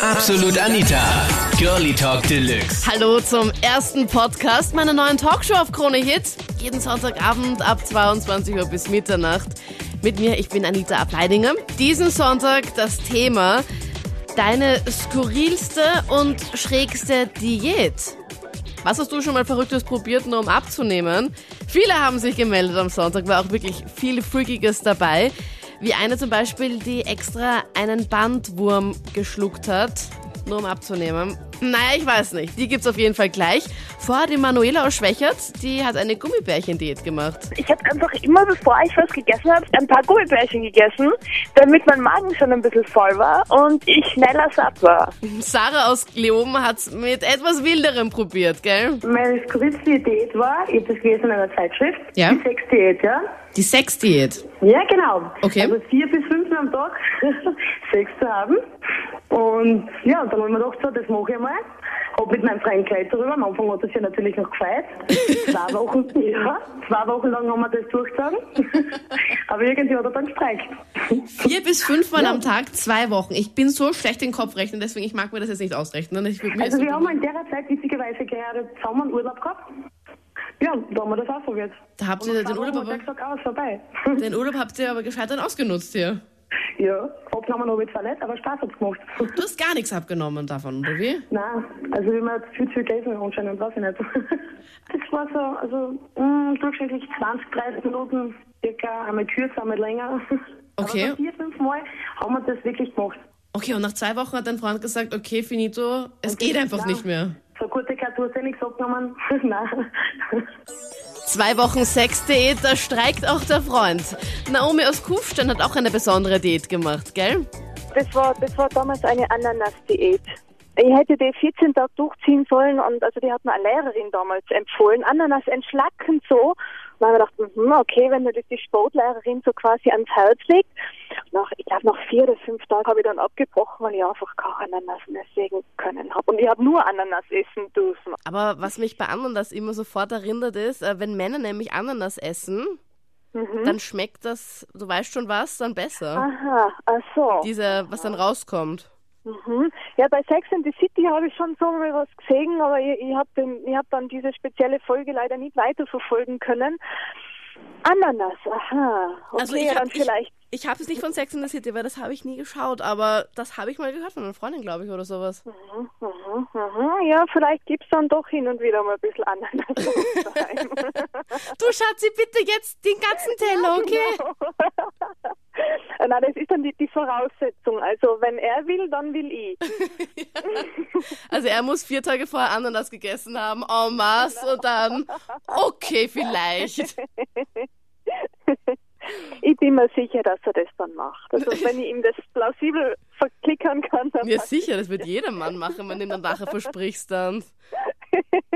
Absolut Anita, Girlie Talk Deluxe. Hallo zum ersten Podcast meiner neuen Talkshow auf Krone Hit. Jeden Sonntagabend ab 22 Uhr bis Mitternacht. Mit mir, ich bin Anita Ableidinger. Diesen Sonntag das Thema deine skurrilste und schrägste Diät. Was hast du schon mal Verrücktes probiert, nur um abzunehmen? Viele haben sich gemeldet am Sonntag, war auch wirklich viel Freakiges dabei. Wie eine zum Beispiel, die extra einen Bandwurm geschluckt hat, nur um abzunehmen. Naja, ich weiß nicht. Die gibt's auf jeden Fall gleich. Vorher die Manuela aus Schwächert, die hat eine Gummibärchen-Diät gemacht. Ich habe einfach immer, bevor ich was gegessen habe, ein paar Gummibärchen gegessen, damit mein Magen schon ein bisschen voll war und ich schneller satt war. Sarah aus Leoben hat's mit etwas Wilderem probiert, gell? Meine skurrilste Diät war, ich habe das gelesen in einer Zeitschrift, Ja. die Sexdiät, ja? Die Sexdiät. Ja, genau. Okay. Also vier bis fünf Mal am Tag Sex zu haben. Und ja, dann habe ich mir gedacht, so, das mache ich mal. Hab mit meinem Freund gleich darüber. Am Anfang hat das ja natürlich noch gefeit. zwei Wochen, ja, zwei Wochen lang haben wir das durchgezogen. Aber irgendwie hat er dann gestreikt. Vier bis fünfmal am Tag, zwei Wochen. Ich bin so schlecht in Kopf rechnen, deswegen ich mag mir das jetzt nicht ausrechnen. Also so wir haben in der Zeit witzigerweise gerade zusammen Urlaub gehabt. Ja, da haben wir das ausprobiert. Da habt ihr den Urlaub aber- er gesagt, ah. Den Urlaub habt ihr aber gescheit dann ausgenutzt hier. Ja, abgenommen habe ich zwar nicht, aber Spaß hat's gemacht. Du hast gar nichts abgenommen davon, oder wie? Nein, also wie man viel zu viel gelesen anscheinend, weiß ich nicht. Das war so, also mh, durchschnittlich 20, 30 Minuten, circa, einmal kürzer, einmal länger. Okay. Aber so vier, fünf Mal haben wir das wirklich gemacht. Okay, und nach zwei Wochen hat dein Freund gesagt, okay, finito, es geht einfach Nein. nicht mehr. So kurze Karte, du hast ja nichts abgenommen. Nein. Zwei Wochen Sexdiät, da streikt auch der Freund. Naomi aus Kufstein hat auch eine besondere Diät gemacht, gell? Das war, das war damals eine Ananas-Diät. Ich hätte die 14 Tage durchziehen sollen und also die hat mir eine Lehrerin damals empfohlen. Ananas entschlacken so. Dann habe ich gedacht, hm, okay, wenn mir das die Sportlehrerin so quasi ans Herz legt. Nach, ich glaube, nach vier oder fünf Tagen habe ich dann abgebrochen, weil ich einfach keine Ananas mehr sägen können habe. Und ich habe nur Ananas essen dürfen. Aber was mich bei Ananas immer sofort erinnert ist, äh, wenn Männer nämlich Ananas essen, dann schmeckt das, du weißt schon was, dann besser. Aha, ach so. Diese, was dann rauskommt. Mhm. Ja, bei Sex in the City habe ich schon so mal was gesehen, aber ich, ich habe hab dann diese spezielle Folge leider nicht weiterverfolgen können. Ananas, aha. Okay, Also ich hab, ich, vielleicht. ich habe es nicht von Sex in the City, weil das habe ich nie geschaut, aber das habe ich mal gehört von einer Freundin, glaube ich, oder sowas. Mhm, mhm, mhm. Ja, vielleicht gibt's dann doch hin und wieder mal ein bisschen Ananas. Du Schatzi, bitte jetzt den ganzen Teller, okay? Nein, das ist dann die, die Voraussetzung. Also wenn er will, dann will ich. Also er muss vier Tage vorher Ananas gegessen haben, en masse, und dann, okay, vielleicht. Ich bin mir sicher, dass er das dann macht. Also wenn ich ihm das plausibel verklickern kann, dann Ja, sicher, das wird jeder Mann machen, wenn du ihm dann nachher versprichst dann.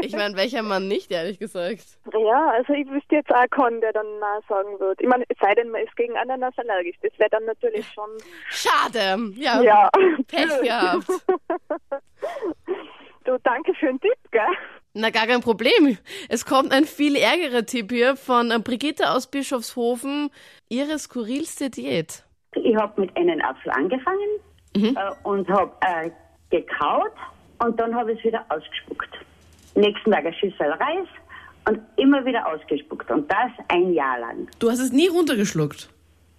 Ich meine, welcher Mann nicht, ehrlich gesagt. Ja, also ich wüsste jetzt auch keinen, der dann Nein sagen wird. Ich meine, es sei denn, man ist gegen Ananas allergisch. Das wäre dann natürlich schon... Schade. Ja, Ja. Pech gehabt. Du, danke für den Tipp, gell? Na, gar kein Problem. Es kommt ein viel ärgerer Tipp hier von Brigitte aus Bischofshofen. Ihre skurrilste Diät. Ich habe mit einem Apfel angefangen äh, und habe äh, gekaut und dann habe ich es wieder ausgespuckt. Nächsten Tag eine Schüssel Reis und immer wieder ausgespuckt. Und das ein Jahr lang. Du hast es nie runtergeschluckt.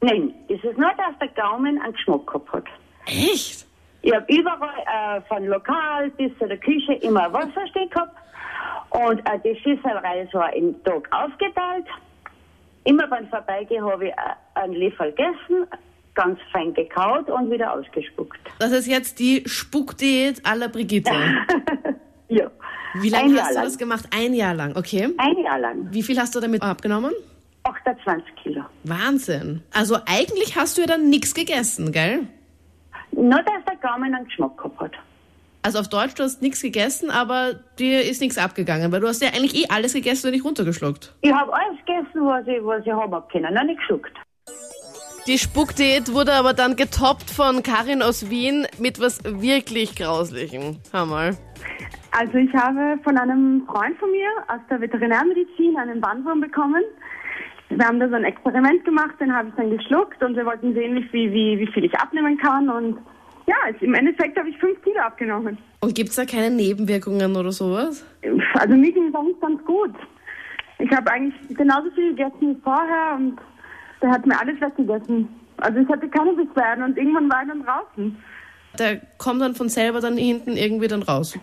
Nein, es ist nur, dass der Gaumen einen Geschmack gehabt hat. Echt? Ich habe überall, äh, von Lokal bis zu der Küche, immer Wasser stehen gehabt. Und äh, die Schüssel Reis war im Tag aufgeteilt. Immer beim Vorbeigehen habe ich äh, einen Löffel gegessen, ganz fein gekaut und wieder ausgespuckt. Das ist jetzt die Spuckdiät aller Brigitte. Ja. Wie lange hast Jahr du lang. das gemacht? Ein Jahr lang, okay. Ein Jahr lang. Wie viel hast du damit abgenommen? 28 Kilo. Wahnsinn. Also eigentlich hast du ja dann nichts gegessen, gell? Nur, dass der Gaumen einen Geschmack gehabt hat. Also auf Deutsch, du hast nichts gegessen, aber dir ist nichts abgegangen, weil du hast ja eigentlich eh alles gegessen und nicht runtergeschluckt. Ich habe alles gegessen, was ich, was ich haben hab können, noch nicht geschluckt. Die Spuckdiät wurde aber dann getoppt von Karin aus Wien mit was wirklich Grauslichem. Hör mal. Also ich habe von einem Freund von mir aus der Veterinärmedizin einen Bandwurm bekommen. Wir haben da so ein Experiment gemacht, den habe ich dann geschluckt und wir wollten sehen, wie, wie, wie viel ich abnehmen kann. Und Ja, im Endeffekt habe ich fünf Kilo abgenommen. Und gibt's da keine Nebenwirkungen oder sowas? Also mir ging es eigentlich ganz gut. Ich habe eigentlich genauso viel gegessen wie vorher und der hat mir alles weggegessen. Also ich hatte keine Beschwerden und irgendwann war ich dann draußen. Der kommt dann von selber dann hinten irgendwie dann raus.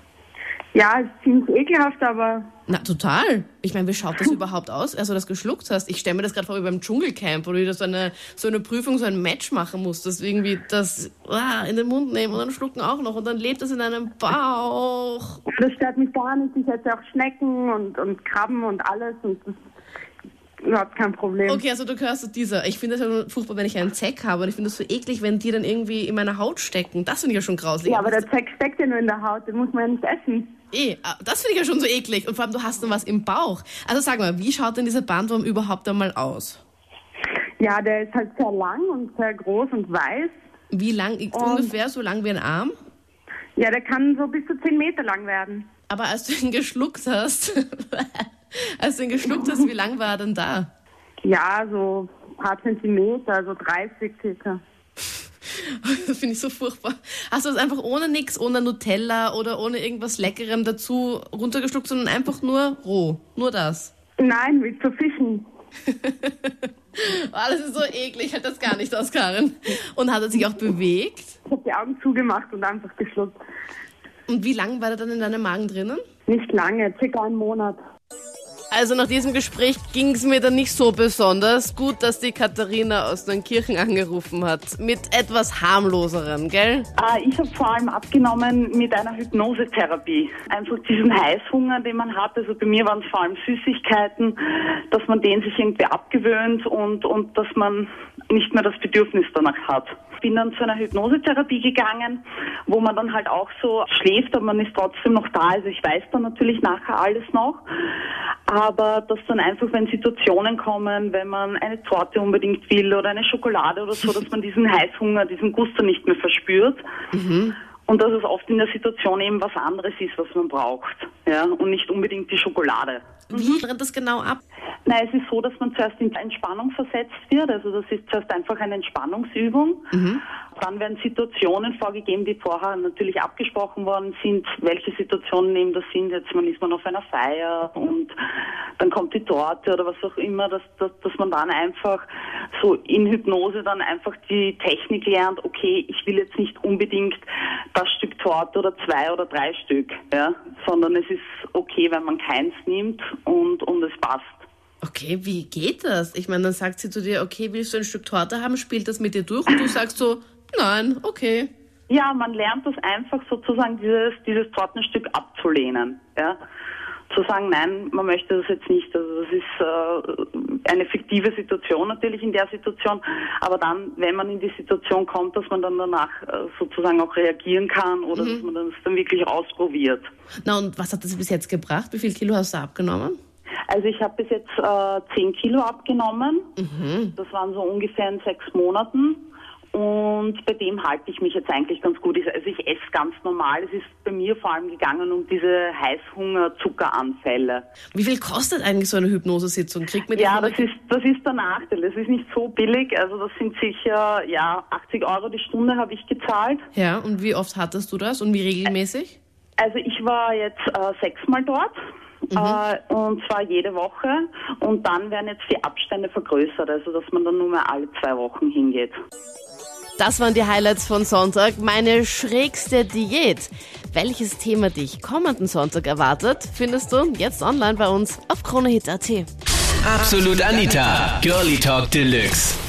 Ja, ist ziemlich ekelhaft, aber Na, total. Ich meine, wie schaut das überhaupt aus, als du das geschluckt hast? Ich stelle mir das gerade vor wie beim Dschungelcamp, wo du wieder so eine, so eine Prüfung, so ein Match machen musst, das irgendwie das ah, in den Mund nehmen und dann schlucken auch noch und dann lebt das in deinem Bauch. das stört mich gar nicht. Ich esse auch Schnecken und, und Krabben und alles und das überhaupt kein Problem. Okay, also du gehörst zu dieser. Ich finde es ja furchtbar, wenn ich einen Zeck habe und ich finde es so eklig, wenn die dann irgendwie in meiner Haut stecken. Das finde ich ja schon grauslich. Ja, aber der Zeck steckt ja nur in der Haut, den muss man ja nicht essen. Eh, das finde ich ja schon so eklig. Und vor allem, du hast dann was im Bauch. Also sag mal, wie schaut denn dieser Bandwurm überhaupt einmal aus? Ja, der ist halt sehr lang und sehr groß und weiß. Wie lang, ungefähr so lang wie ein Arm? Ja, der kann so bis zu 10 Meter lang werden. Aber als du ihn geschluckt hast, als du ihn geschluckt hast, wie lang war er denn da? Ja, so ein paar Zentimeter, so 30 circa. Das finde ich so furchtbar. Hast du das einfach ohne nix, ohne Nutella oder ohne irgendwas Leckerem dazu runtergeschluckt, sondern einfach nur roh? Nur das? Nein, mit zu fischen. Oh, das ist so eklig, halte das gar nicht aus, Karin. Und hat er sich auch bewegt? Ich habe die Augen zugemacht und einfach geschluckt. Und wie lange war er dann in deinem Magen drinnen? Nicht lange, circa einen Monat. Also nach diesem Gespräch ging es mir dann nicht so besonders. Gut, dass die Katharina aus Neunkirchen angerufen hat. Mit etwas harmloserem, gell? Äh, ich habe vor allem abgenommen mit einer Hypnosetherapie. Einfach diesen Heißhunger, den man hat. Also bei mir waren es vor allem Süßigkeiten, dass man den sich irgendwie abgewöhnt und, und dass man nicht mehr das Bedürfnis danach hat. Bin dann zu einer Hypnosetherapie gegangen, wo man dann halt auch so schläft, aber man ist trotzdem noch da. Also ich weiß dann natürlich nachher alles noch. Aber dass dann einfach, wenn Situationen kommen, wenn man eine Torte unbedingt will oder eine Schokolade oder so, dass man diesen Heißhunger, diesen Guster nicht mehr verspürt. Und dass es oft in der Situation eben was anderes ist, was man braucht. Ja, und nicht unbedingt die Schokolade. Wie rennt das genau ab? Na, es ist so, dass man zuerst in Entspannung versetzt wird. Also das ist zuerst einfach eine Entspannungsübung. Dann werden Situationen vorgegeben, die vorher natürlich abgesprochen worden sind, welche Situationen eben das sind. Jetzt man ist man auf einer Feier und dann kommt die Torte oder was auch immer, dass, dass, dass man dann einfach so in Hypnose dann einfach die Technik lernt, okay, ich will jetzt nicht unbedingt das Stück Torte oder zwei oder drei Stück, ja, sondern es ist okay, wenn man keins nimmt und, und es passt. Okay, wie geht das? Ich meine, dann sagt sie zu dir, okay, willst du ein Stück Torte haben, spielt das mit dir durch und du sagst so, nein, okay. Ja, man lernt das einfach sozusagen, dieses, dieses Tortenstück abzulehnen. Ja? Zu sagen, nein, man möchte das jetzt nicht. Also das ist äh, eine fiktive Situation natürlich in der Situation. Aber dann, wenn man in die Situation kommt, dass man dann danach äh, sozusagen auch reagieren kann oder dass man das dann wirklich ausprobiert. Na und was hat das bis jetzt gebracht? Wie viel Kilo hast du abgenommen? Also ich habe bis jetzt äh, 10 Kilo abgenommen. Das waren so ungefähr in sechs Monaten. Und bei dem halte ich mich jetzt eigentlich ganz gut. Also ich esse ganz normal. Es ist bei mir vor allem gegangen um diese Heißhunger-Zuckeranfälle. Wie viel kostet eigentlich so eine Hypnosesitzung? Kriegt man die Ja, das ist, das ist der Nachteil. Das ist nicht so billig. Also das sind sicher, ja, 80 Euro die Stunde habe ich gezahlt. Ja, und wie oft hattest du das und wie regelmäßig? Also ich war jetzt äh, sechsmal dort. Äh, und zwar jede Woche. Und dann werden jetzt die Abstände vergrößert, also dass man dann nur mehr alle zwei Wochen hingeht. Das waren die Highlights von Sonntag. Meine schrägste Diät. Welches Thema dich kommenden Sonntag erwartet, findest du jetzt online bei uns auf kronehit.at. Absolut Anita, Girlie Talk Deluxe.